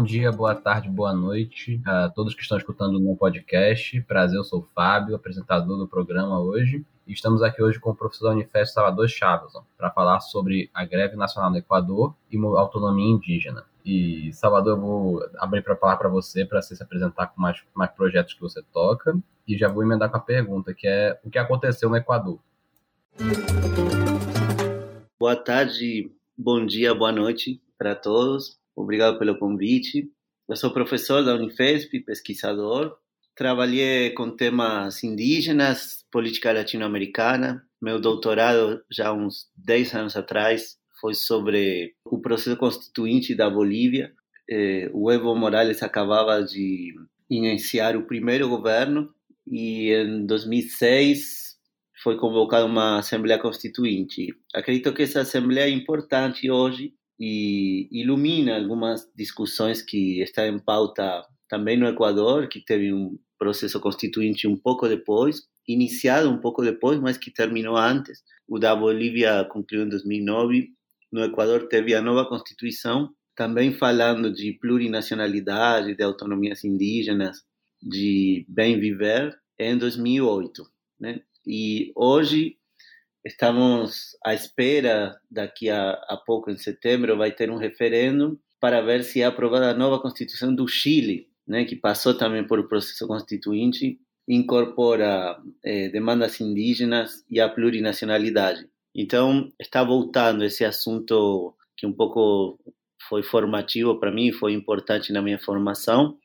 bom dia, boa tarde, boa noite a todos que estão escutando no podcast. Prazer, eu sou o Fábio, apresentador do programa hoje. E estamos aqui hoje com o professor da Salvador Chaves para falar sobre a greve nacional no Equador e autonomia indígena. E, Salvador, eu vou abrir para falar para você, para você se apresentar com mais, mais projetos que você toca. E já vou emendar com a pergunta, que é o que aconteceu no Equador. Boa tarde, bom dia, boa noite para todos. Obrigado pelo convite. Eu sou professor da Unifesp, pesquisador. Trabalhei com temas indígenas, política latino-americana. Meu doutorado, já uns 10 anos atrás, foi sobre o processo constituinte da Bolívia. Eh, o Evo Morales acabava de iniciar o primeiro governo e em 2006 foi convocada uma Assembleia Constituinte. Acredito que essa Assembleia é importante hoje e ilumina algumas discussões que estão em pauta também no Equador, que teve um processo constituinte um pouco depois, iniciado um pouco depois, mas que terminou antes. O da Bolívia concluiu em 2009. No Equador teve a nova Constituição, também falando de plurinacionalidade, de autonomias indígenas, de bem viver, em 2008. Né? E hoje Estamos à espera, daqui a, a pouco, em setembro, vai ter um referendo para ver se é aprovada a nova Constituição do Chile, né, que passou também por o processo constituinte, incorpora eh, demandas indígenas e a plurinacionalidade. Então, está voltando esse assunto que um pouco foi formativo para mim, foi importante na minha formação,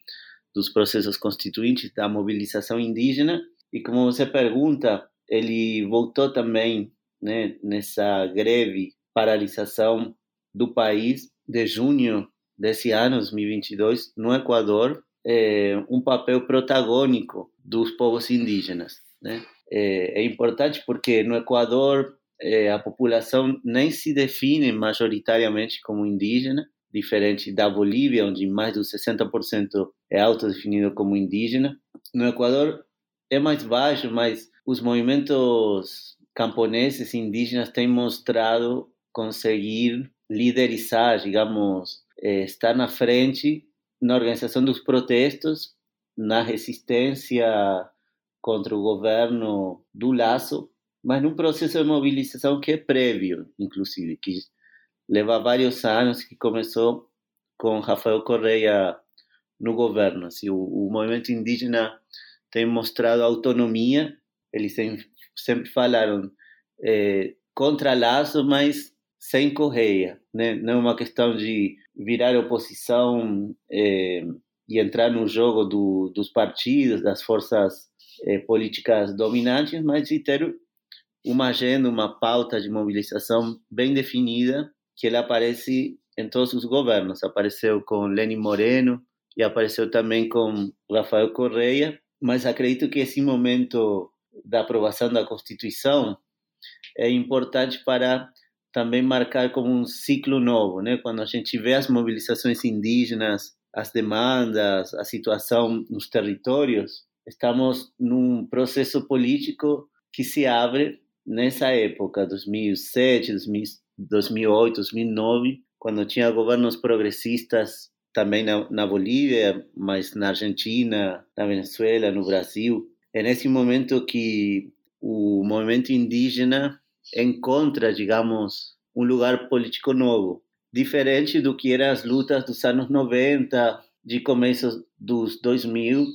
dos processos constituintes, da mobilização indígena. E como você pergunta, ele voltou também né, nessa greve, paralisação do país de junho desse ano, 2022, no Equador, é, um papel protagônico dos povos indígenas. Né? É, é importante porque no Equador é, a população nem se define majoritariamente como indígena, diferente da Bolívia, onde mais do 60% é autodefinido como indígena. No Equador é mais baixo, mas os movimentos camponeses indígenas têm mostrado conseguir liderizar, digamos, eh, estar na frente na organização dos protestos, na resistência contra o governo do Laço, mas num processo de mobilização que é prévio, inclusive, que leva vários anos, que começou com Rafael Correia no governo. Assim, o, o movimento indígena tem mostrado autonomia eles sempre falaram é, contra laço, mas sem correia, né? Não é uma questão de virar oposição é, e entrar no jogo do, dos partidos, das forças é, políticas dominantes, mas de ter uma agenda, uma pauta de mobilização bem definida, que ela aparece em todos os governos. Apareceu com Lenin Moreno e apareceu também com Rafael Correia, mas acredito que esse momento da aprovação da Constituição é importante para também marcar como um ciclo novo, né? Quando a gente vê as mobilizações indígenas, as demandas, a situação nos territórios, estamos num processo político que se abre nessa época, 2007, 2008, 2009, quando tinha governos progressistas também na, na Bolívia, mas na Argentina, na Venezuela, no Brasil, é nesse momento que o movimento indígena encontra, digamos, um lugar político novo, diferente do que eram as lutas dos anos 90, de começos dos 2000,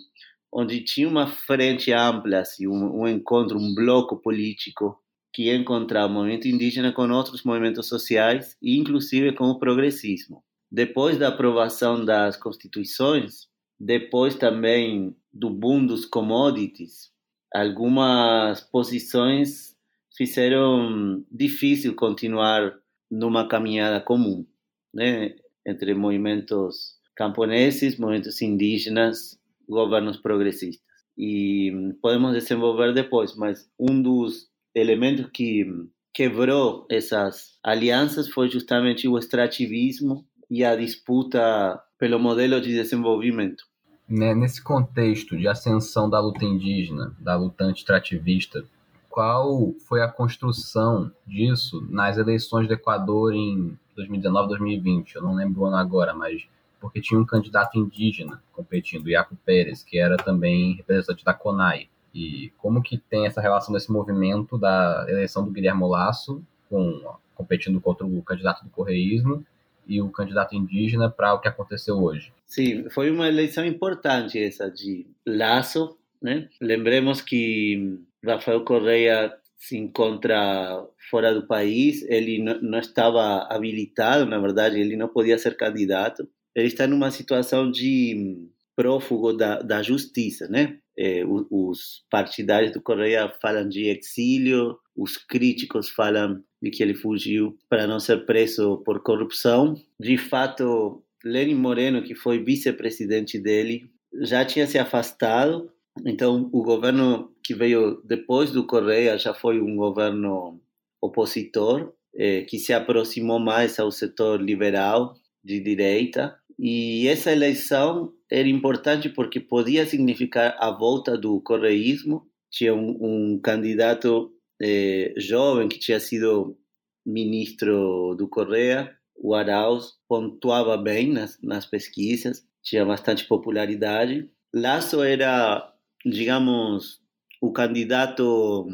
onde tinha uma frente ampla, assim, um, um encontro, um bloco político que encontrava o movimento indígena com outros movimentos sociais e inclusive com o progressismo. Depois da aprovação das constituições, depois também do boom dos commodities, algumas posições fizeram difícil continuar numa caminhada comum, né, entre movimentos camponeses, movimentos indígenas, governos progressistas. E podemos desenvolver depois, mas um dos elementos que quebrou essas alianças foi justamente o extrativismo e a disputa pelo modelo de desenvolvimento né, nesse contexto de ascensão da luta indígena, da luta antitrativista, qual foi a construção disso nas eleições do Equador em 2019, 2020? Eu não lembro o ano agora, mas porque tinha um candidato indígena competindo, Iaco Pérez, que era também representante da CONAI. E como que tem essa relação desse movimento da eleição do Guilherme Lasso com, competindo contra o candidato do correísmo e o candidato indígena para o que aconteceu hoje? Sim, foi uma eleição importante essa de Lasso, né? Lembremos que Rafael Correia se encontra fora do país, ele não estava habilitado, na verdade, ele não podia ser candidato. Ele está numa situação de prófugo da, da justiça, né? É, os partidários do Correia falam de exílio, os críticos falam de que ele fugiu para não ser preso por corrupção. De fato, Lenin Moreno, que foi vice-presidente dele, já tinha se afastado. Então, o governo que veio depois do Correia já foi um governo opositor, eh, que se aproximou mais ao setor liberal de direita. E essa eleição era importante porque podia significar a volta do correísmo. Tinha um, um candidato eh, jovem que tinha sido ministro do Correia, o Arauz, pontuava bem nas, nas pesquisas, tinha bastante popularidade. Lasso era, digamos, o candidato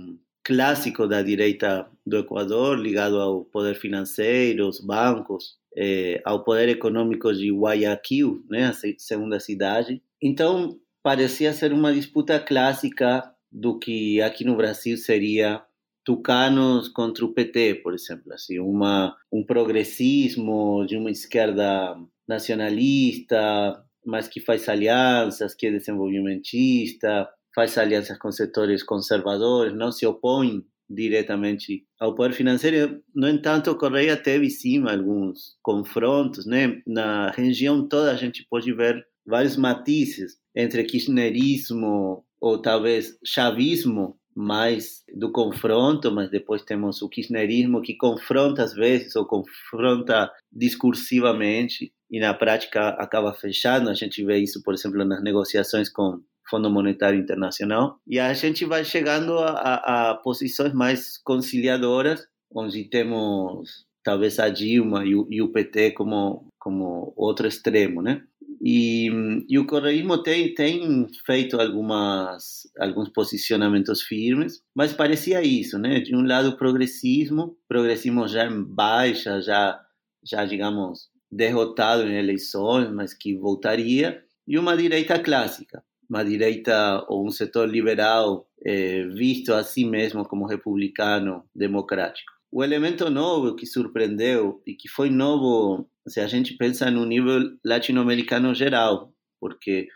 clássico da direita do Equador, ligado ao poder financeiro, aos bancos, eh, ao poder econômico de Guayaquil, né, a segunda cidade. Então, parecia ser uma disputa clássica do que aqui no Brasil seria tucanos contra o PT, por exemplo, assim, uma, um progressismo de uma esquerda nacionalista, mas que faz alianças, que é desenvolvimentista, faz alianças com setores conservadores, não se opõe diretamente ao poder financeiro. No entanto, Correia teve sim alguns confrontos, né? Na região toda a gente pode ver vários matizes entre kirchnerismo ou talvez chavismo mais do confronto, mas depois temos o kirchnerismo que confronta às vezes ou confronta discursivamente e na prática acaba fechando. A gente vê isso, por exemplo, nas negociações com Fundo Monetário Internacional. E a gente vai chegando a, a, a posições mais conciliadoras, onde temos talvez a Dilma e o, e o PT como, como outro extremo, né? E, e, o correísmo tem, tem feito algumas, alguns posicionamentos firmes, mas parecia isso, né? De um lado, progressismo, progressismo já em baixa, já, já digamos, derrotado em eleições, mas que voltaria, e uma direita clássica, uma direita ou um setor liberal eh, visto a si mesmo como republicano democrático. O elemento novo que surpreendeu e que foi novo, se a gente pensa no nível latino-americano geral, porque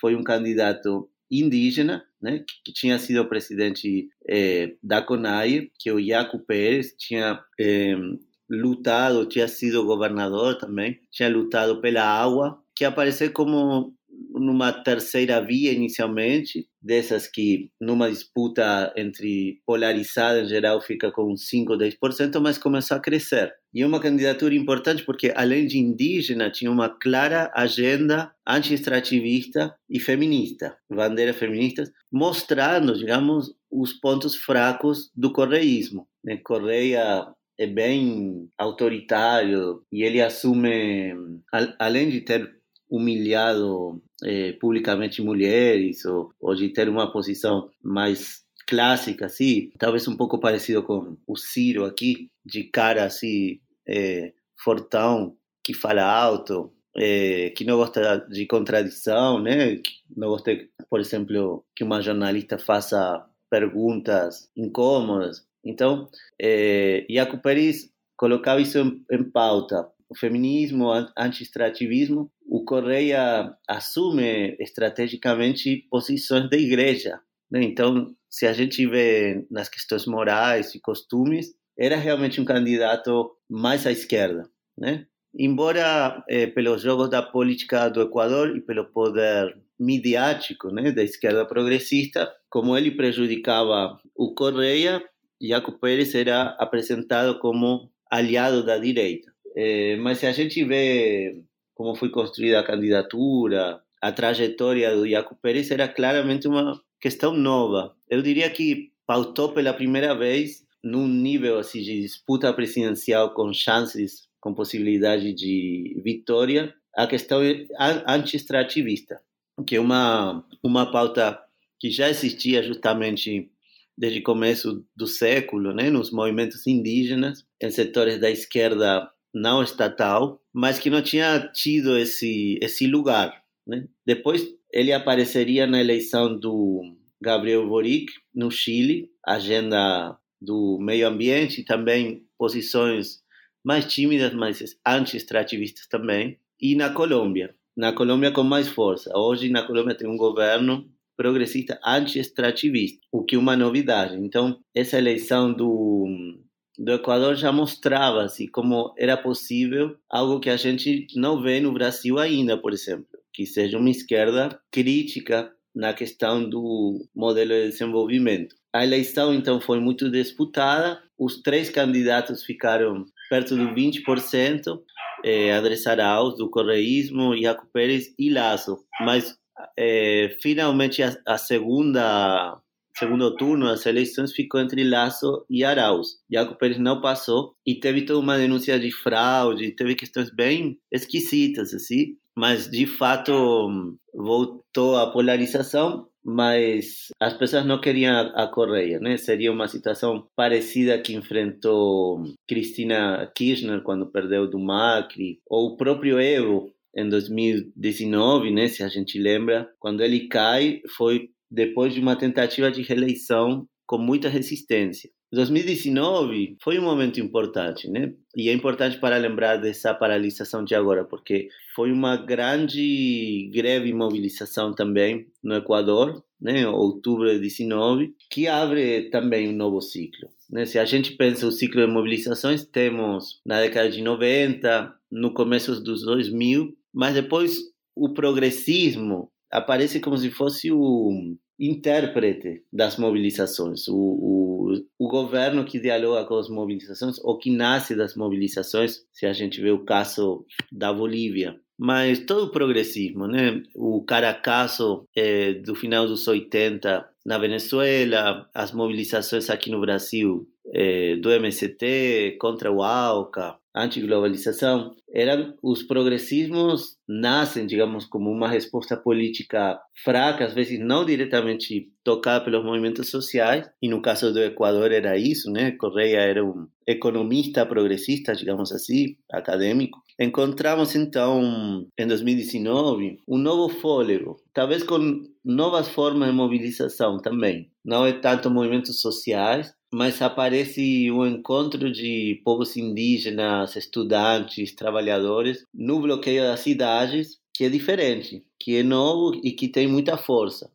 foi um candidato indígena, né, que, que tinha sido presidente eh, da CONAI, que o Iaco Pérez tinha eh, lutado, tinha sido governador também, tinha lutado pela água, que apareceu como numa terceira via inicialmente, dessas que numa disputa entre polarizada em geral fica com 5, 10%, mas começou a crescer. E é uma candidatura importante porque, além de indígena, tinha uma clara agenda anti-extrativista e feminista, bandeiras feministas, mostrando, digamos, os pontos fracos do correísmo. Né? Correia é bem autoritário e ele assume, além de ter humilhado eh, publicamente mulheres ou, ou de ter uma posição mais clássica, assim, talvez um pouco parecido com o Ciro aqui, de cara assim, é, fortão, que fala alto, é, que não gosta de contradição, né? Não gosta, por exemplo, que uma jornalista faça perguntas incômodas. Então, é, Jaco Pérez colocava isso em, em pauta. O feminismo, anti-extrativismo, o Correia assume estrategicamente posições da igreja. Né? Então, se a gente vê nas questões morais e costumes, era realmente um candidato mais à esquerda. Né? Embora, eh, pelos jogos da política do Equador e pelo poder midiático né, da esquerda progressista, como ele prejudicava o Correia, Jaco Pérez era apresentado como aliado da direita. Eh, mas se a gente vê como foi construída a candidatura, a trajetória do Jaco Pérez era claramente uma questão nova. Eu diria que pautou pela primeira vez num nível assim, de disputa presidencial com chances, com possibilidade de vitória, a questão anti-extrativista, que é uma, uma pauta que já existia justamente desde o começo do século, né, nos movimentos indígenas, em setores da esquerda não estatal, mas que não tinha tido esse esse lugar. Né? Depois ele apareceria na eleição do Gabriel Boric no Chile, agenda do meio ambiente e também posições mais tímidas, mas anti-extrativistas também, e na Colômbia. Na Colômbia com mais força. Hoje na Colômbia tem um governo progressista anti-extrativista, o que é uma novidade. Então, essa eleição do, do Equador já mostrava assim, como era possível algo que a gente não vê no Brasil ainda, por exemplo, que seja uma esquerda crítica na questão do modelo de desenvolvimento. A eleição, então, foi muito disputada, os três candidatos ficaram perto do 20%, eh, Andrés Arauz, do Correísmo, Iaco Pérez e Lazo, mas é, finalmente a, a, segunda segundo turno das eleições ficou entre Lasso e Arauz. Jaco Pérez não passou e teve toda uma denúncia de fraude, teve questões bem esquisitas assim, mas de fato voltou a polarização mas as pessoas não queriam a, a Correia, né? Seria uma situação parecida que enfrentou Cristina Kirchner quando perdeu do Macri, ou o próprio Evo em 2019, né, se a gente lembra, quando ele cai, foi depois de uma tentativa de reeleição com muita resistência. 2019 foi um momento importante, né? E é importante para lembrar dessa paralisação de agora, porque foi uma grande greve e mobilização também no Equador, né? Outubro de 19, que abre também um novo ciclo. Né? Se a gente pensa o ciclo de mobilizações, temos na década de 90, no começo dos 2000, mas depois o progressismo aparece como se fosse o intérprete das mobilizações, o, o, o governo que dialoga com as mobilizações ou que nasce das mobilizações, se a gente vê o caso da Bolívia. Mas todo o progressismo, né? O Caracaso é, do final dos 80 na Venezuela, as mobilizações aqui no Brasil é, do MST contra o ALCA, antiglobalização, eram os progressismos nascem, digamos, como uma resposta política fraca, às vezes não diretamente tocada pelos movimentos sociais, e no caso do Equador era isso, né? Correia era um economista progressista, digamos assim, acadêmico. Encontramos então, em 2019, um novo fôlego, talvez com novas formas de mobilização também. Não é tanto movimentos sociais, mas aparece um encontro de povos indígenas, estudantes, trabalhadores no bloqueio das cidades, que é diferente, que é novo e que tem muita força.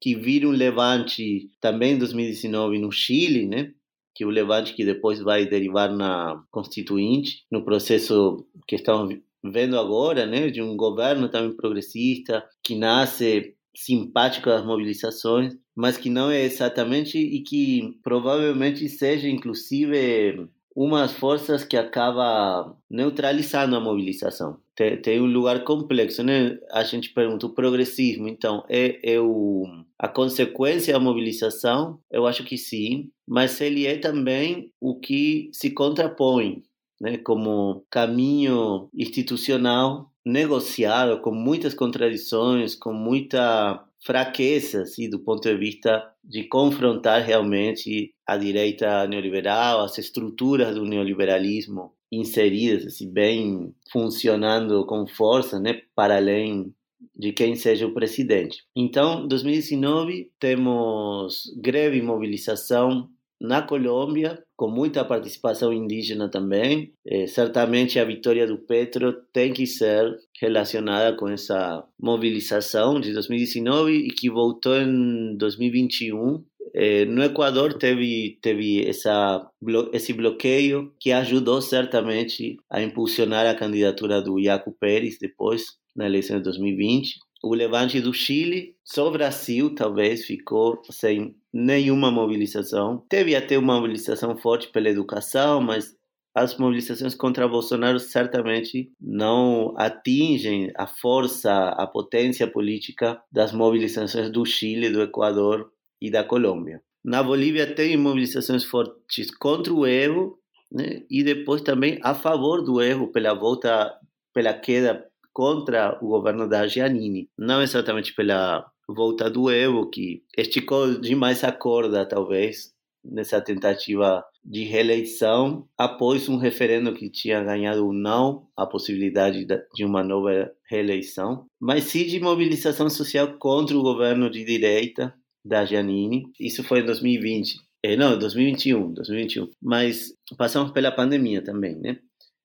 Que vira um levante também em 2019 no Chile, né? que é o levante que depois vai derivar na Constituinte, no processo que estamos vendo agora, né, de um governo também progressista, que nasce simpático às mobilizações, mas que não é exatamente e que provavelmente seja inclusive umas forças que acaba neutralizando a mobilização. Tem, tem, um lugar complexo, né? A gente pergunta o progressismo, então é, é o, a consequência da mobilização? Eu acho que sim, mas ele é também o que se contrapõe, né? Como caminho institucional negociado com muitas contradições, com muita fraqueza, assim, do ponto de vista de confrontar realmente a direita neoliberal, as estruturas do neoliberalismo inseridas, assim, bem funcionando com força, né, para além de quem seja o presidente. Então, 2019 temos greve e mobilização na Colômbia, com muita participação indígena também. É, certamente a vitória do Petro tem que ser relacionada com essa mobilização de 2019 e que voltou em 2021. É, no Equador teve teve essa esse bloqueio que ajudou certamente a impulsionar a candidatura do Iaco Pérez depois na eleição de 2020 o levante do Chile, só o Brasil talvez ficou sem nenhuma mobilização. Teve até uma mobilização forte pela educação, mas as mobilizações contra Bolsonaro certamente não atingem a força, a potência política das mobilizações do Chile, do Equador e da Colômbia. Na Bolívia tem mobilizações fortes contra o Evo né? e depois também a favor do Evo pela volta, pela queda contra o governo da Giannini. Não exatamente pela volta do Evo, que esticou demais a corda, talvez, nessa tentativa de reeleição, após um referendo que tinha ganhado não a possibilidade de uma nova reeleição, mas sim de mobilização social contra o governo de direita da Giannini. Isso foi em 2020. É, não, 2021, 2021. Mas passamos pela pandemia também, né?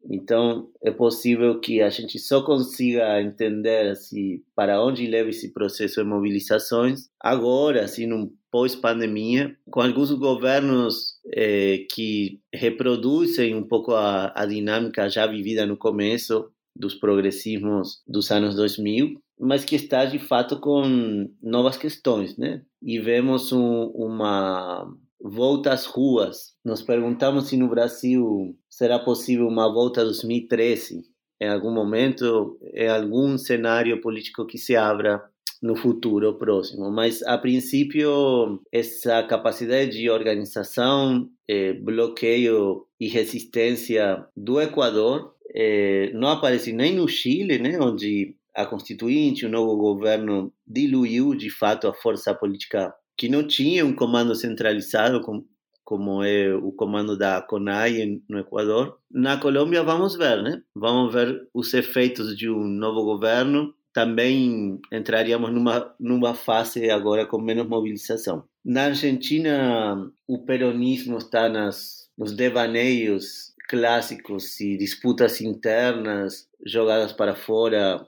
Então, é possível que a gente só consiga entender se para onde leva esse processo de mobilizações agora, assim, num pós-pandemia, com alguns governos eh, que reproduzem um pouco a, a dinâmica já vivida no começo dos progressismos dos anos 2000, mas que está de fato com novas questões, né? E vemos um, uma volta às ruas. Nos perguntamos se no Brasil será possível uma volta a 2013, em algum momento, em algum cenário político que se abra no futuro próximo. Mas, a princípio, essa capacidade de organização, eh, bloqueio e resistência do Equador eh, não aparece nem no Chile, né, onde a Constituinte, o novo governo diluiu de fato a força política que não tinha um comando centralizado como, como é o comando da CONAI no Equador. Na Colômbia vamos ver, né? Vamos ver os efeitos de um novo governo. Também entraríamos numa numa fase agora com menos mobilização. Na Argentina, o peronismo está nas nos devaneios clássicos e disputas internas jogadas para fora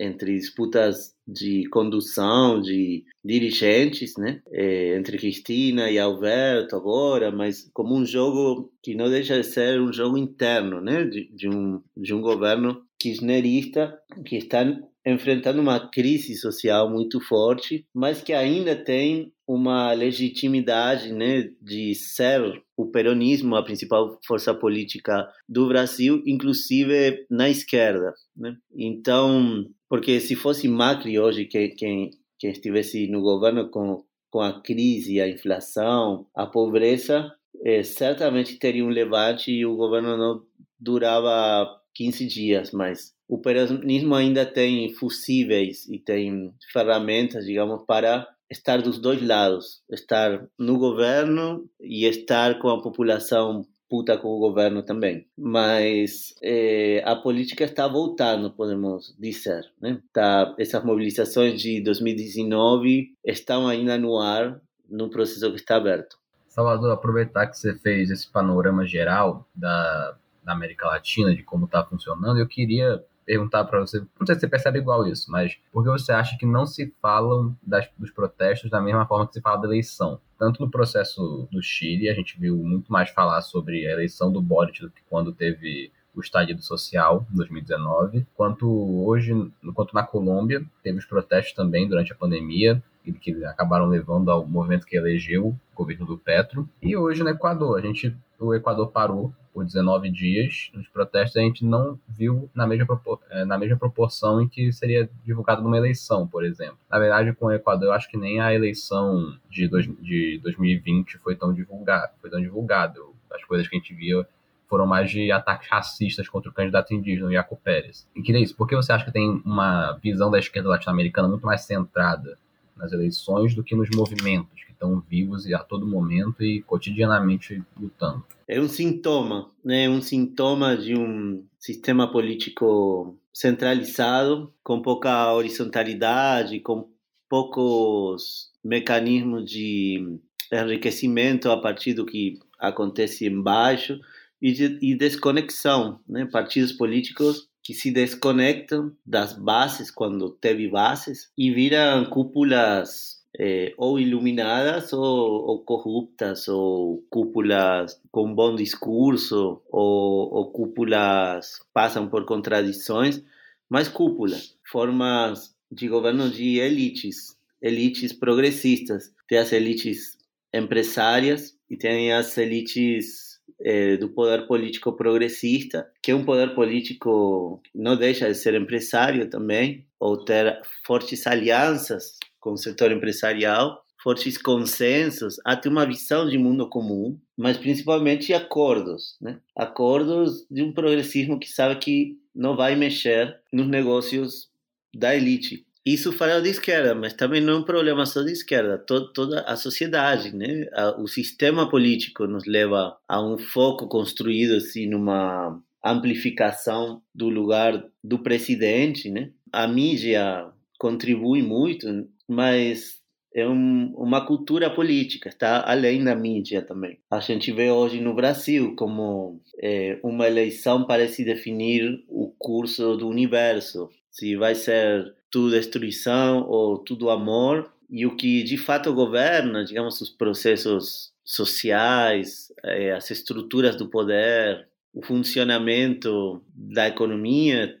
entre disputas de condução de dirigentes, né? É, entre Cristina e Alberto agora, mas como um jogo que não deixa de ser um jogo interno, né? De, de um de um governo kirchnerista que está enfrentando uma crise social muito forte, mas que ainda tem uma legitimidade né, de ser o peronismo a principal força política do Brasil, inclusive na esquerda. Né? Então, porque se fosse Macri hoje que, quem, quem estivesse no governo com, com a crise, a inflação, a pobreza, eh, certamente teria um levante e o governo não durava 15 dias, mas o peronismo ainda tem fusíveis e tem ferramentas, digamos, para estar dos dois lados, estar no governo e estar com a população puta com o governo também. Mas é, a política está voltando, podemos dizer. Né? Tá, essas mobilizações de 2019 estão ainda no ar, num processo que está aberto. Salvador, aproveitar que você fez esse panorama geral da, da América Latina, de como está funcionando, eu queria perguntar para você, não sei se você percebe igual isso, mas por que você acha que não se falam das, dos protestos da mesma forma que se fala da eleição? Tanto no processo do Chile, a gente viu muito mais falar sobre a eleição do Boric do que quando teve o estallido social em 2019, quanto hoje, quanto na Colômbia, teve os protestos também durante a pandemia, que acabaram levando ao movimento que elegeu o governo do Petro. E hoje no Equador, a gente, o Equador parou por 19 dias nos protestos, a gente não viu na mesma, é, na mesma proporção em que seria divulgado numa eleição, por exemplo. Na verdade, com o Equador, eu acho que nem a eleição de, dois, de 2020 foi tão divulgada. Foi tão divulgada. As coisas que a gente via foram mais de ataques racistas contra o candidato indígena, o Iaco Pérez. E queria isso, por que você acha que tem uma visão da esquerda latino-americana muito mais centrada nas eleições do que nos movimentos que estão vivos e a todo momento e cotidianamente lutando. É um sintoma, né? Um sintoma de um sistema político centralizado, com pouca horizontalidade, com poucos mecanismos de enriquecimento a partir do que acontece embaixo e, de, e desconexão, né? Partidos políticos que se desconectam das bases quando teve bases e viram cúpulas eh, ou iluminadas ou, ou, corruptas, ou cúpulas com bom discurso, ou, ou cúpulas passam por contradições, mas cúpulas, formas de governo de elites, elites progressistas. Tem as elites empresárias e tem as elites é, do poder político progressista, que é um poder político que não deixa de ser empresário também, ou ter fortes alianças com o setor empresarial, fortes consensos, até uma visão de mundo comum, mas principalmente acordos, né? Acordos de um progressismo que sabe que não vai mexer nos negócios da elite. Isso fala de esquerda, mas também não é um problema só de esquerda. Todo, toda a sociedade, né? O sistema político nos leva a um foco construído assim numa amplificação do lugar do presidente, né? A mídia contribui muito, mas é um, uma cultura política, está além da mídia também. A gente vê hoje no Brasil como é, uma eleição parece definir o curso do universo, se vai ser tudo destruição ou tudo amor, e o que de fato governa, digamos, os processos sociais, é, as estruturas do poder, o funcionamento da economia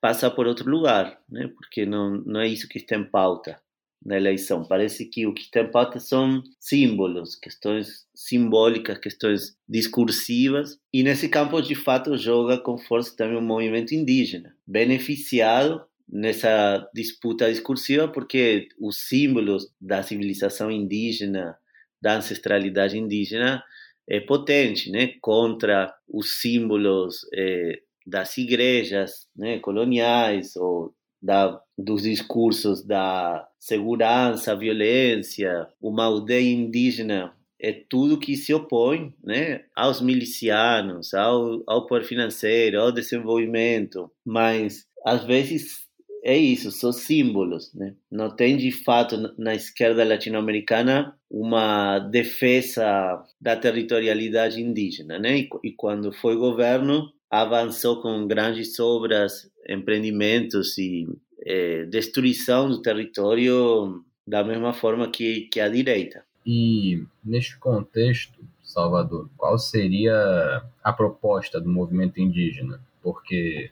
passa por outro lugar, né? porque não, não é isso que está em pauta na eleição. Parece que o que está em pauta são símbolos, questões simbólicas, questões discursivas, e nesse campo, de fato, joga com força também o movimento indígena, beneficiado nessa disputa discursiva, porque os símbolos da civilização indígena, da ancestralidade indígena, é potente, né, contra os símbolos é, das igrejas, né, coloniais ou da, dos discursos da segurança, violência, uma aldeia indígena é tudo que se opõe né, aos milicianos, ao, ao poder financeiro, ao desenvolvimento, mas às vezes é isso, são símbolos. Né? Não tem de fato na esquerda latino-americana uma defesa da territorialidade indígena. Né? E, e quando foi governo, avançou com grandes obras, empreendimentos e é, destruição do território da mesma forma que, que a direita. E neste contexto, Salvador, qual seria a proposta do movimento indígena? Porque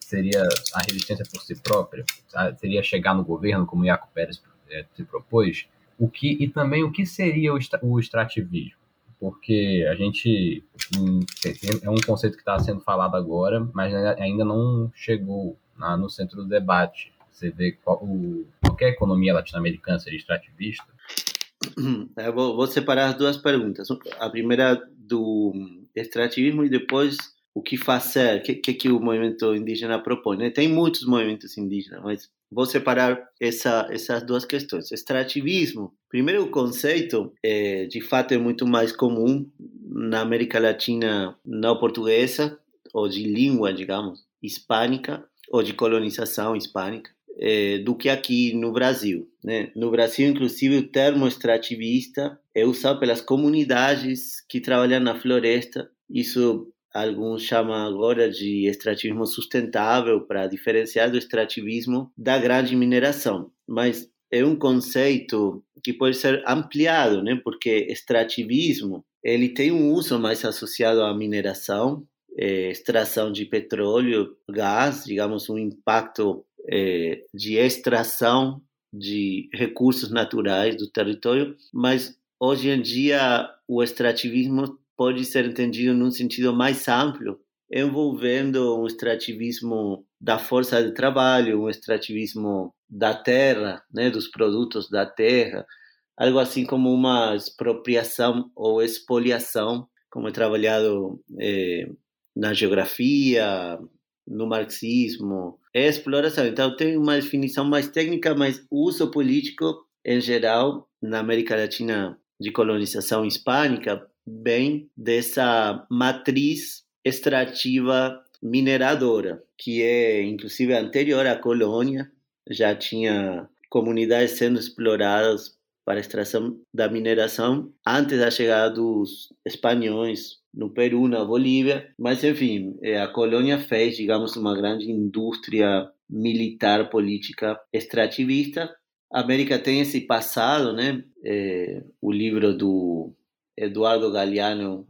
seria a resistência por si própria? Seria chegar no governo, como Iaco Pérez é, se propôs? O que, e também o que seria o, o extrativismo? porque a gente é um conceito que está sendo falado agora, mas ainda não chegou na, no centro do debate. Você vê qual, o, qualquer economia latino-americana seria extrativista? Eu vou, vou, separar as duas perguntas. A primeira do extrativismo e depois o que fazer, o que, que, que, o movimento indígena propõe. Né? Tem muitos movimentos indígenas, mas vou separar essa, essas duas questões. Extrativismo, primeiro o conceito, é, de fato é muito mais comum na América Latina não portuguesa, ou de língua, digamos, hispânica, ou de colonização hispânica, é, do que aqui no Brasil. Né? No Brasil, inclusive, o termo extrativista é usado pelas comunidades que trabalham na floresta. Isso alguns chamam agora de extrativismo sustentável para diferenciar do extrativismo da grande mineração. Mas é um conceito que pode ser ampliado, né? Porque extrativismo ele tem um uso mais associado à mineração, é, extração de petróleo, gás, digamos um impacto é, de extração de recursos naturais do território, mas hoje em dia o extrativismo pode ser entendido num sentido mais amplo, envolvendo um extrativismo da força de trabalho, um extrativismo da terra, né, dos produtos da terra, algo assim como uma expropriação ou expoliação, como é trabalhado é, na geografia, no marxismo, é exploração. Então tem uma definição mais técnica, mas o uso político em geral na América Latina de colonização hispânica bem dessa matriz extrativa mineradora, que é inclusive anterior à colônia, já tinha comunidades sendo exploradas para a extração da mineração antes da chegada dos espanhóis no Peru, na Bolívia, mas enfim, é, a colônia fez, digamos, uma grande indústria militar política extrativista. A América tem esse passado, né? É, o livro do Eduardo Galeano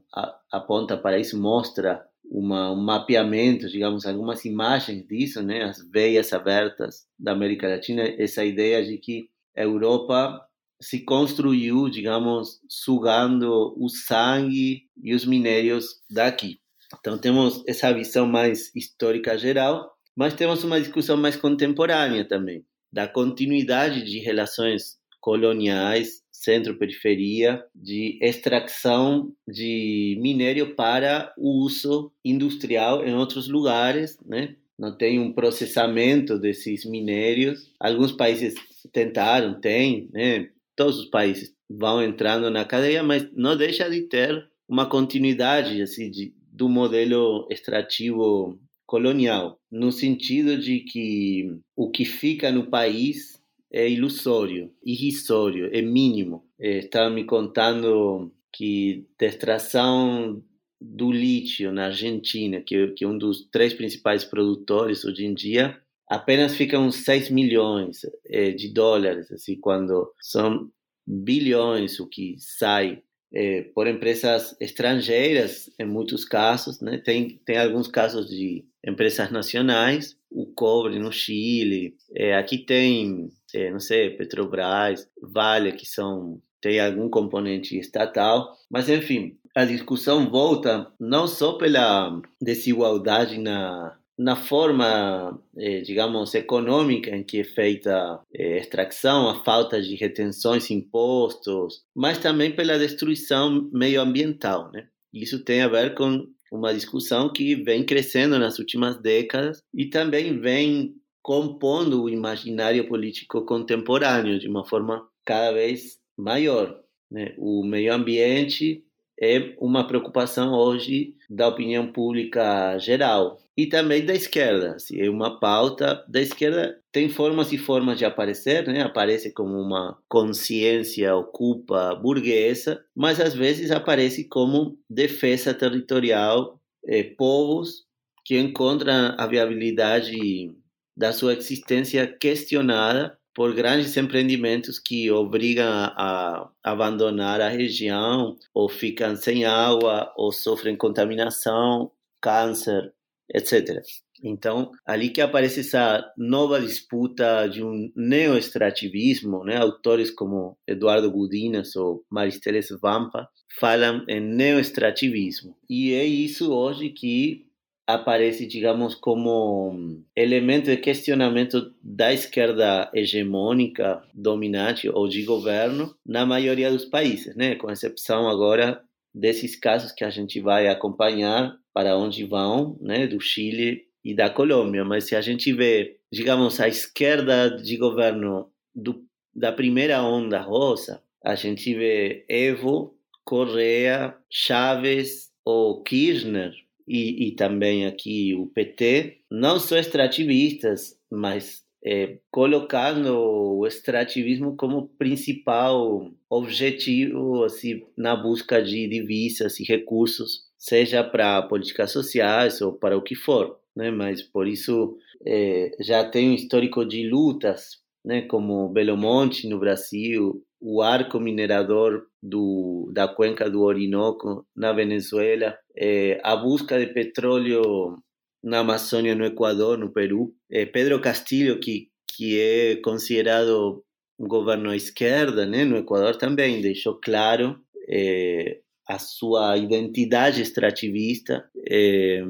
aponta para isso, mostra uma, um mapeamento, digamos, algumas imagens disso, né, as veias abertas da América Latina, essa ideia de que a Europa se construiu, digamos, sugando o sangue e os minérios daqui. Então temos essa visão mais histórica geral, mas temos uma discussão mais contemporânea também, da continuidade de relações coloniais, centro-periferia, de extração de minério para o uso industrial em outros lugares, né? Não tem um processamento desses minérios. Alguns países tentaram, tem, né? Todos os países vão entrando na cadeia, mas não deixa de ter uma continuidade assim de, do modelo extrativo colonial, no sentido de que o que fica no país é ilusório, irrisório, é mínimo. É, estava me contando que da extração do lítio na Argentina, que, que é um dos três principais produtores hoje em dia, apenas ficam 6 milhões é, de dólares, assim, quando são bilhões o que sai é, por empresas estrangeiras, em muitos casos, né? Tem, tem alguns casos de empresas nacionais, o cobre no Chile, é, aqui tem, não sei, Petrobras, Vale, que são tem algum componente estatal, mas enfim, a discussão volta não só pela desigualdade na na forma, eh, digamos, econômica em que é feita a eh, extração, a falta de retenções, impostos, mas também pela destruição meioambiental, né? Isso tem a ver com uma discussão que vem crescendo nas últimas décadas e também vem compondo o imaginário político contemporâneo de uma forma cada vez maior. Né? O meio ambiente é uma preocupação hoje da opinião pública geral e também da esquerda. Assim, é uma pauta da esquerda tem formas e formas de aparecer, né? Aparece como uma consciência ocupa burguesa, mas às vezes aparece como defesa territorial, eh, povos que encontram a viabilidade da sua existência questionada por grandes empreendimentos que obrigam a, abandonar a região, ou ficam sem água, ou sofrem contaminação, câncer, etc. Então, ali que aparece essa nova disputa de um neoextrativismo, né? autores como Eduardo Gudinas ou Maristeles Vampa falam em neoextrativismo. E é isso hoje que aparece, digamos, como elemento de questionamento da esquerda hegemônica, dominante ou de governo na maioria dos países, né? Com exceção agora desses casos que a gente vai acompanhar para onde vão, né? Do Chile e da Colômbia. Mas se a gente vê, digamos, a esquerda de governo do, da primeira onda rosa, a gente vê Evo, Correa, Chávez ou Kirchner e, e também aqui o PT, não só extrativistas, mas é, colocando o extrativismo como principal objetivo assim, na busca de divisas e recursos, seja para políticas sociais ou para o que for. Né? Mas por isso é, já tem um histórico de lutas, né? como Belo Monte no Brasil, o arco minerador do, da cuenca do Orinoco na Venezuela, é, a busca de petróleo na Amazônia, no Equador, no Peru. É, Pedro Castillo, que, que é considerado um governo à esquerda, né, no Equador também deixou claro é, a sua identidade extrativista é,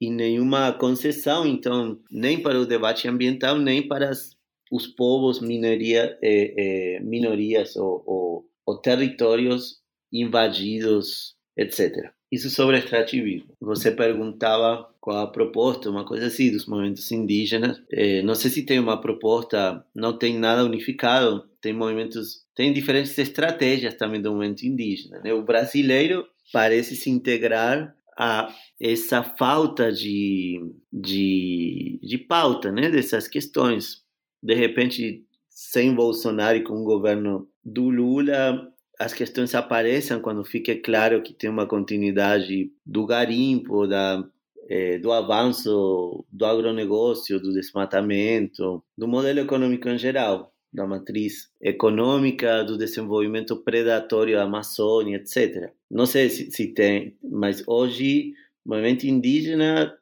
e nenhuma concessão, então, nem para o debate ambiental, nem para as os povos, minoria, eh, eh, minorias ou, ou, ou, territórios invadidos, etc. Isso sobre extrativismo. Você perguntava qual a proposta, uma coisa assim, dos movimentos indígenas. Eh, não sei se tem uma proposta, não tem nada unificado, tem movimentos, tem diferentes estratégias também do movimento indígena. Né? O brasileiro parece se integrar a essa falta de, de, de pauta né, dessas questões de repente, sem Bolsonaro e com o governo do Lula, as questões aparecem quando fica claro que tem uma continuidade do garimpo, da, é, do avanço do agronegócio, do desmatamento, do modelo econômico em geral, da matriz econômica, do desenvolvimento predatório da Amazônia, etc. Não sei se, se tem, mas hoje o movimento indígena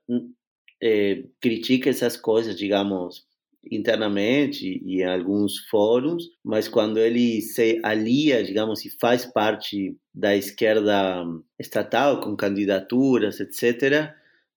é, critica essas coisas, digamos, internamente e em alguns fóruns, mas quando ele se alia, digamos, e faz parte da esquerda estatal, com candidaturas, etc.,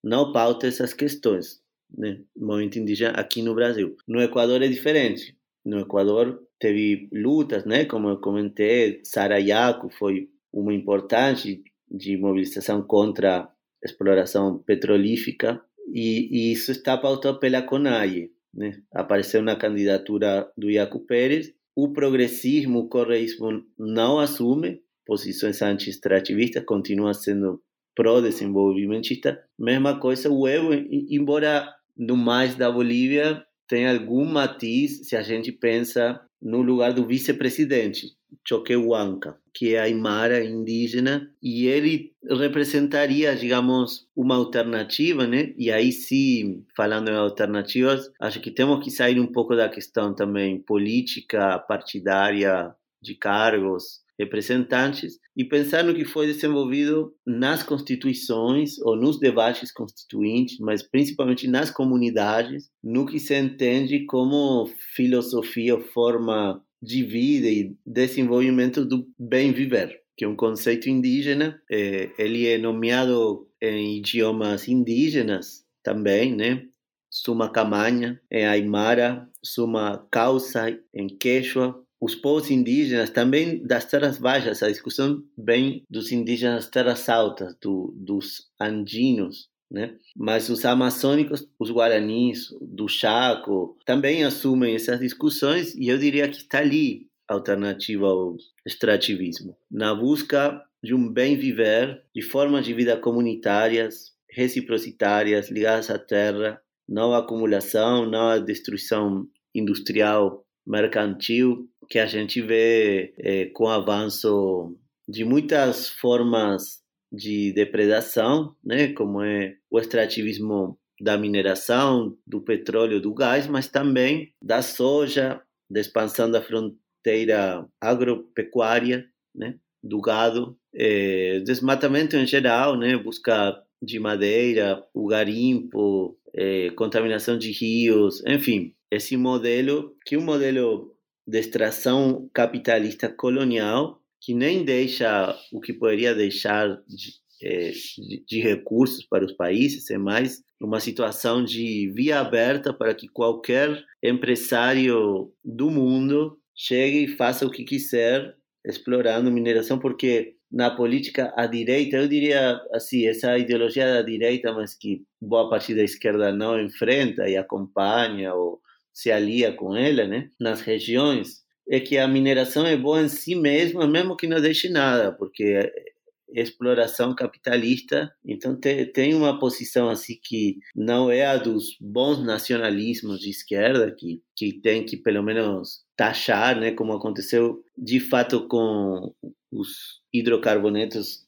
não pauta essas questões. Né? O movimento indígena aqui no Brasil. No Equador é diferente. No Equador, teve lutas, né? Como eu comentei, Sarayaku foi uma importante de mobilização contra a exploração petrolífica e, e isso está pautado pela CONAIE, né? Apareceu na candidatura do Iaco Pérez, o progressismo, o correísmo não assume posições anti-extrativistas, continua sendo pró-desenvolvimentista. Mesma coisa o Evo, embora no mais da Bolívia tem algum matiz se a gente pensa no lugar do vice-presidente, Choquehuanca, que é a Aymara indígena, e ele representaria, digamos, uma alternativa, né? E aí sim, falando em alternativas, acho que temos que sair um pouco da questão também política, partidária, de cargos, representantes e pensar no que foi desenvolvido nas constituições ou nos debates constituintes, mas principalmente nas comunidades, no que se entende como filosofia forma de vida e desenvolvimento do bem viver, que é um conceito indígena. É, ele é nomeado em idiomas indígenas também, né? Suma Camanha, em Aymara, Suma Causa, em Quechua, os povos indígenas, também das terras baixas, a discussão vem dos indígenas das terras altas, do, dos andinos, né? Mas os amazônicos, os guaranis, do Chaco, também assumem essas discussões e eu diria que está ali a alternativa ao extrativismo, na busca de um bem viver, de formas de vida comunitárias, reciprocitárias, ligadas à terra, não à acumulação, não à destruição industrial, mercantil, que a gente vê é, com o avanço de muitas formas de depredação, né, como é o extrativismo da mineração, do petróleo, do gás, mas também da soja, da expansão da fronteira agropecuária, né, do gado, é, desmatamento em geral, né, busca de madeira, o garimpo, é, contaminação de rios, enfim, esse modelo que é um modelo de extração capitalista colonial que nem deixa o que poderia deixar de, é, de, de, recursos para os países, é mais uma situação de via aberta para que qualquer empresário do mundo chegue e faça o que quiser explorando mineração, porque na política à direita, eu diria assim, essa ideologia da direita, mas que boa parte da esquerda não enfrenta e acompanha ou se alia com ela, né, nas regiões, é que a mineração é boa em si mesma, mesmo que não deixe nada, porque é exploração capitalista, então te, tem uma posição assim que não é a dos bons nacionalismos de esquerda, que, que tem que pelo menos taxar, né, como aconteceu de fato com os hidrocarbonetos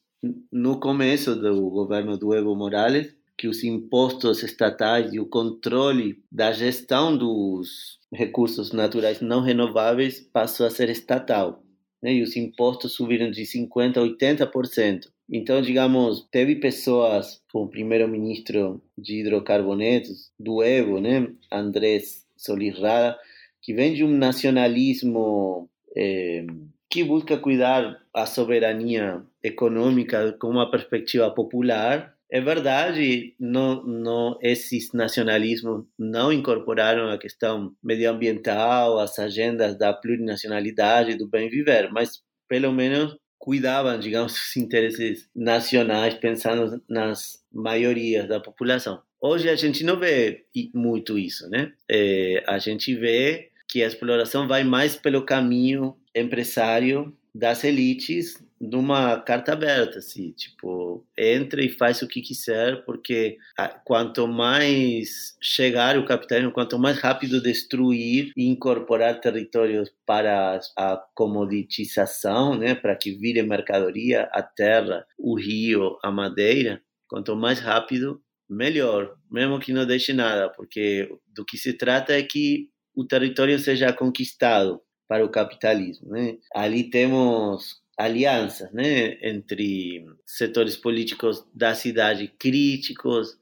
no começo do governo do Evo Morales, que os impostos estatais e o controle da gestão dos recursos naturais não renováveis passou a ser estatal. Né? E os impostos subiram de 50% a 80%. Então, digamos, teve pessoas, como primeiro-ministro de hidrocarbonetos do Evo, né? Andrés Solirrada, que vem de um nacionalismo eh, que busca cuidar a soberania econômica com uma perspectiva popular, é verdade, não, não, esses nacionalismos não incorporaram a questão medioambiental, as agendas da plurinacionalidade, do bem viver, mas pelo menos cuidavam, digamos, dos interesses nacionais, pensando nas maiorias da população. Hoje a gente não vê muito isso, né? É, a gente vê que a exploração vai mais pelo caminho empresário das elites numa carta aberta, assim, tipo, entra e faz o que quiser, porque quanto mais chegar o capitalismo, quanto mais rápido destruir e incorporar territórios para a comoditização, né, para que vire mercadoria a terra, o rio, a madeira, quanto mais rápido, melhor, mesmo que não deixe nada, porque do que se trata é que o território seja conquistado para o capitalismo. Né? Ali temos alianças né, entre setores políticos da cidade críticos,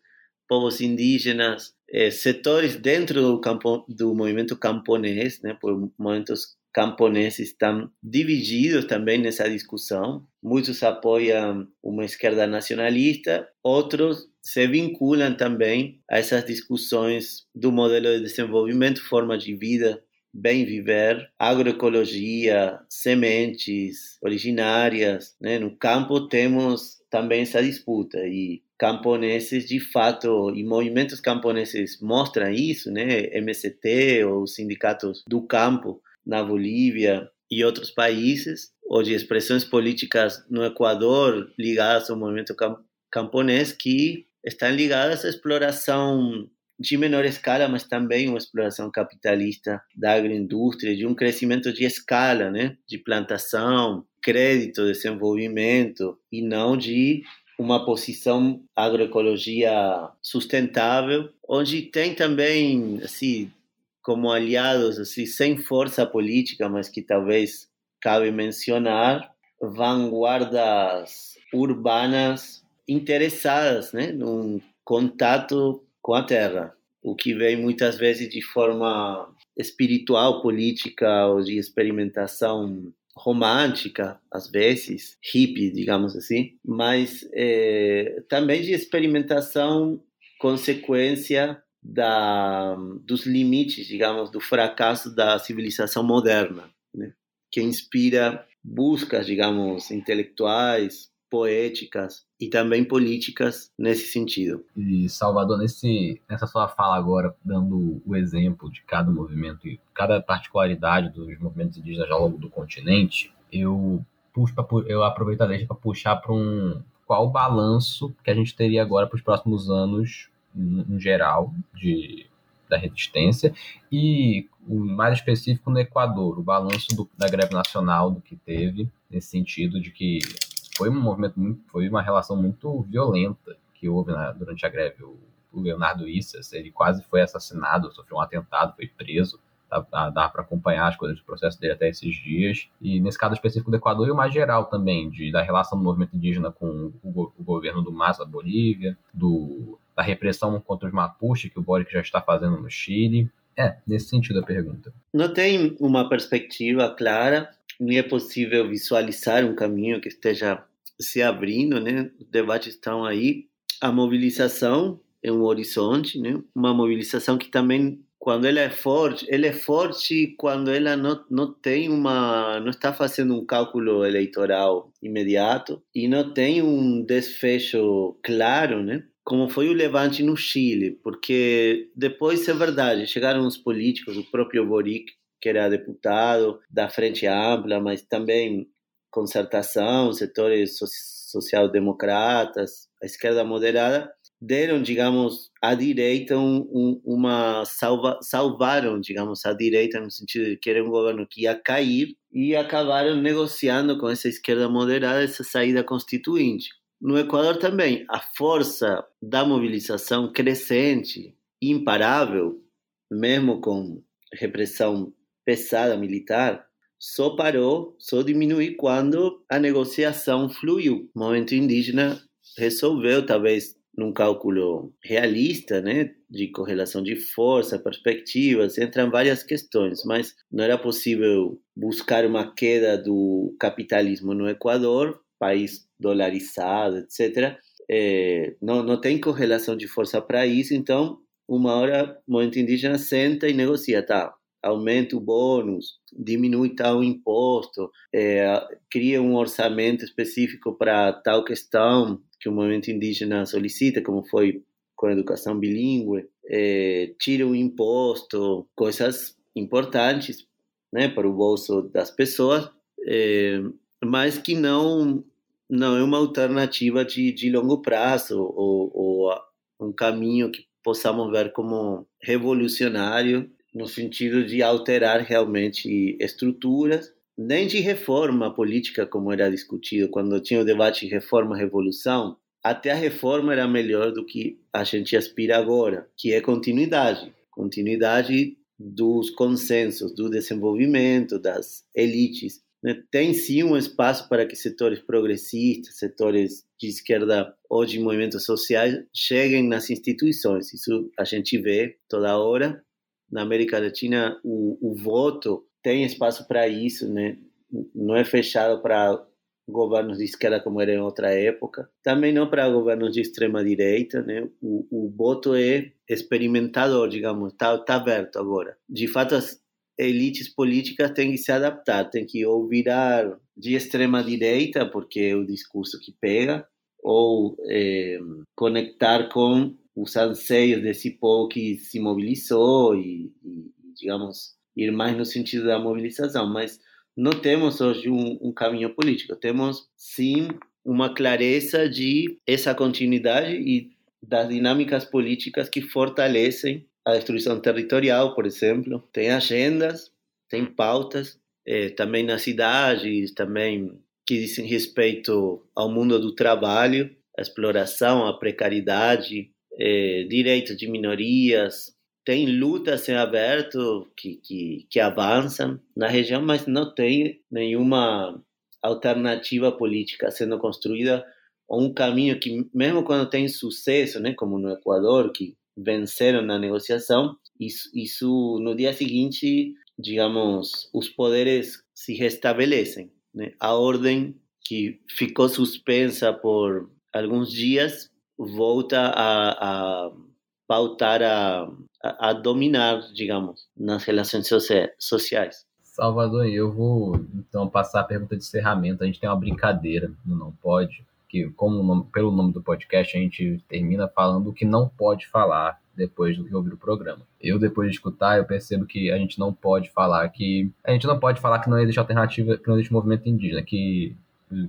povos indígenas, eh, setores dentro do, campo, do movimento camponês, né, por movimentos camponeses estão divididos também nessa discussão. Muitos apoiam uma esquerda nacionalista, outros se vinculam também a essas discussões do modelo de desenvolvimento, forma de vida bem viver, agroecologia, sementes originárias. Né? No campo temos também essa disputa e camponeses de fato e movimentos camponeses mostram isso, né? MST ou sindicatos do campo na Bolívia e outros países, ou de expressões políticas no Equador ligadas ao movimento camponês que estão ligadas à exploração de menor escala, mas também uma exploração capitalista da agroindústria, de um crescimento de escala, né? de plantação, crédito, desenvolvimento, e não de uma posição agroecologia sustentável, onde tem também, assim, como aliados, assim, sem força política, mas que talvez cabe mencionar, vanguardas urbanas interessadas, né, num contato com a terra, o que vem muitas vezes de forma espiritual, política ou de experimentação romântica, às vezes, hippie, digamos assim, mas é, também de experimentação consequência da, dos limites, digamos, do fracasso da civilização moderna, né? que inspira buscas, digamos, intelectuais, poéticas e também políticas nesse sentido. E Salvador, nesse, nessa sua fala agora, dando o exemplo de cada movimento e cada particularidade dos movimentos indígenas ao longo do continente, eu puxo pra, eu aproveito a deixa para puxar para um qual o balanço que a gente teria agora para os próximos anos em geral de da resistência e o mais específico no Equador, o balanço do, da greve nacional do que teve nesse sentido de que foi um movimento muito, foi uma relação muito violenta que houve na, durante a greve. O, o Leonardo Issas, ele quase foi assassinado, sofreu um atentado, foi preso. Dá, dá para acompanhar as coisas do processo dele até esses dias. E nesse caso específico do Equador e o mais geral também, de, da relação do movimento indígena com o, o governo do MAS da Bolívia, do, da repressão contra os Mapuche que o Boric já está fazendo no Chile. É, nesse sentido a pergunta. Não tem uma perspectiva clara não é possível visualizar um caminho que esteja se abrindo, né? Os debates estão aí. A mobilização é um horizonte, né? Uma mobilização que também quando ela é forte, ela é forte quando ela não, não tem uma, não está fazendo um cálculo eleitoral imediato e não tem um desfecho claro, né? Como foi o levante no Chile, porque depois é verdade, chegaram os políticos, o próprio Boric que era deputado da Frente Ampla, mas também concertação, setores social-democratas, a esquerda moderada, deram, digamos, à direita um, um, uma salva, salvaram, digamos, a direita no sentido de que era um governo que ia cair e acabaram negociando com essa esquerda moderada essa saída constituinte. No Equador também, a força da mobilização crescente, imparável, mesmo com repressão pesada militar só parou, só diminuiu quando a negociação fluiu. O movimento indígena resolveu, talvez num cálculo realista, né, de correlação de força, perspectivas, entram várias questões, mas não era possível buscar uma queda do capitalismo no Equador, país dolarizado, etc. É, não, não tem correlação de força para isso, então uma hora o movimento indígena senta e negocia, tá, aumenta o bônus, diminui tal imposto, é, cria um orçamento específico para tal questão que o movimento indígena solicita, como foi com a educação bilíngue, é, tira o imposto, coisas importantes né, para o bolso das pessoas, é, mas que não não é uma alternativa de, de longo prazo ou, ou um caminho que possamos ver como revolucionário no sentido de alterar realmente estruturas, nem de reforma política, como era discutido quando tinha o debate de reforma-revolução. Até a reforma era melhor do que a gente aspira agora, que é continuidade continuidade dos consensos, do desenvolvimento, das elites. Né? Tem sim um espaço para que setores progressistas, setores de esquerda ou de movimentos sociais cheguem nas instituições. Isso a gente vê toda hora na América Latina o, o voto tem espaço para isso, né? Não é fechado para governos de esquerda como era em outra época, também não para governos de extrema direita, né? O, o voto é experimentador, digamos, está tá aberto agora. De fato, as elites políticas têm que se adaptar, têm que ou virar de extrema direita, porque é o discurso que pega, ou é, conectar com os anseios desse povo que se mobilizou e, e, digamos, ir mais no sentido da mobilização. Mas não temos hoje um, um caminho político, temos sim uma clareza de essa continuidade e das dinâmicas políticas que fortalecem a destruição territorial, por exemplo. Tem agendas, tem pautas, eh, também nas cidades, também que dizem respeito ao mundo do trabalho, a exploração, a precariedade, eh, direitos de minorias. Tem lutas em aberto que, que, que avançam na região, mas não tem nenhuma alternativa política sendo construída ou um caminho que, mesmo quando tem sucesso, né, como no Equador, que venceram na negociação, isso, isso no dia seguinte, digamos, os poderes se restabelecem. Né? A ordem que ficou suspensa por alguns dias volta a, a pautar, a, a, dominar, digamos, nas relações sociais. Salvador, eu vou então passar a pergunta de encerramento. A gente tem uma brincadeira no Não Pode, que como nome, pelo nome do podcast a gente termina falando o que não pode falar depois do que ouvir o programa. Eu depois de escutar, eu percebo que a gente não pode falar que a gente não pode falar que não existe alternativa, que não existe movimento indígena, que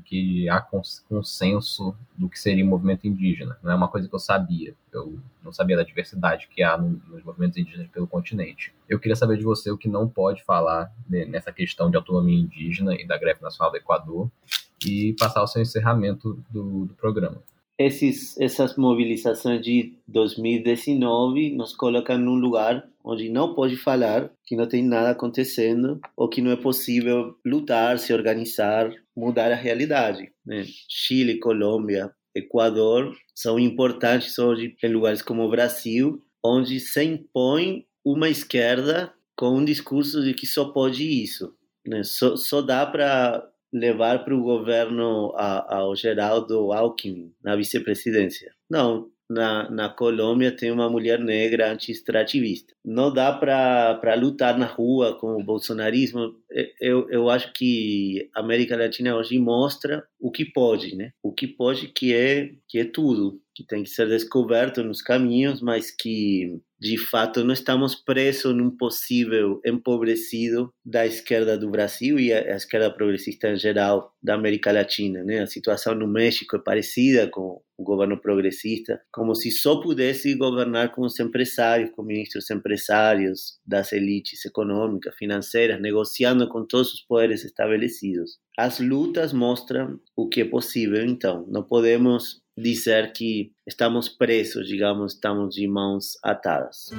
que há consenso do que seria o movimento indígena. Não é uma coisa que eu sabia. Eu não sabia da diversidade que há nos movimentos indígenas pelo continente. Eu queria saber de você o que não pode falar nessa questão de autonomia indígena e da greve nacional do Equador e passar o seu encerramento do, do programa. Esses, essas mobilizações de 2019 nos colocam num lugar onde não pode falar que não tem nada acontecendo ou que não é possível lutar, se organizar, mudar a realidade. Né? Chile, Colômbia, Equador são importantes hoje em lugares como o Brasil, onde se impõe uma esquerda com um discurso de que só pode isso. Né? Só, só dá para levar para o governo ao Geraldo Alckmin na vice-presidência. Não, na, na Colômbia tem uma mulher negra anti-extrativista. Não dá para lutar na rua com o bolsonarismo. Eu, eu acho que a América Latina hoje mostra o que pode, né? O que pode que é que é tudo, que tem que ser descoberto nos caminhos, mas que de fato não estamos presos num possível empobrecido da esquerda do Brasil e a, esquerda progressista em geral da América Latina, né? A situação no México é parecida com o governo progressista, como se só pudesse governar com os empresários, com ministros empresários das elites econômicas, financeiras, negociando com todos os poderes estabelecidos. As lutas mostram o que é possível, então. Não podemos dizer que estamos presos, digamos, estamos de mãos atadas.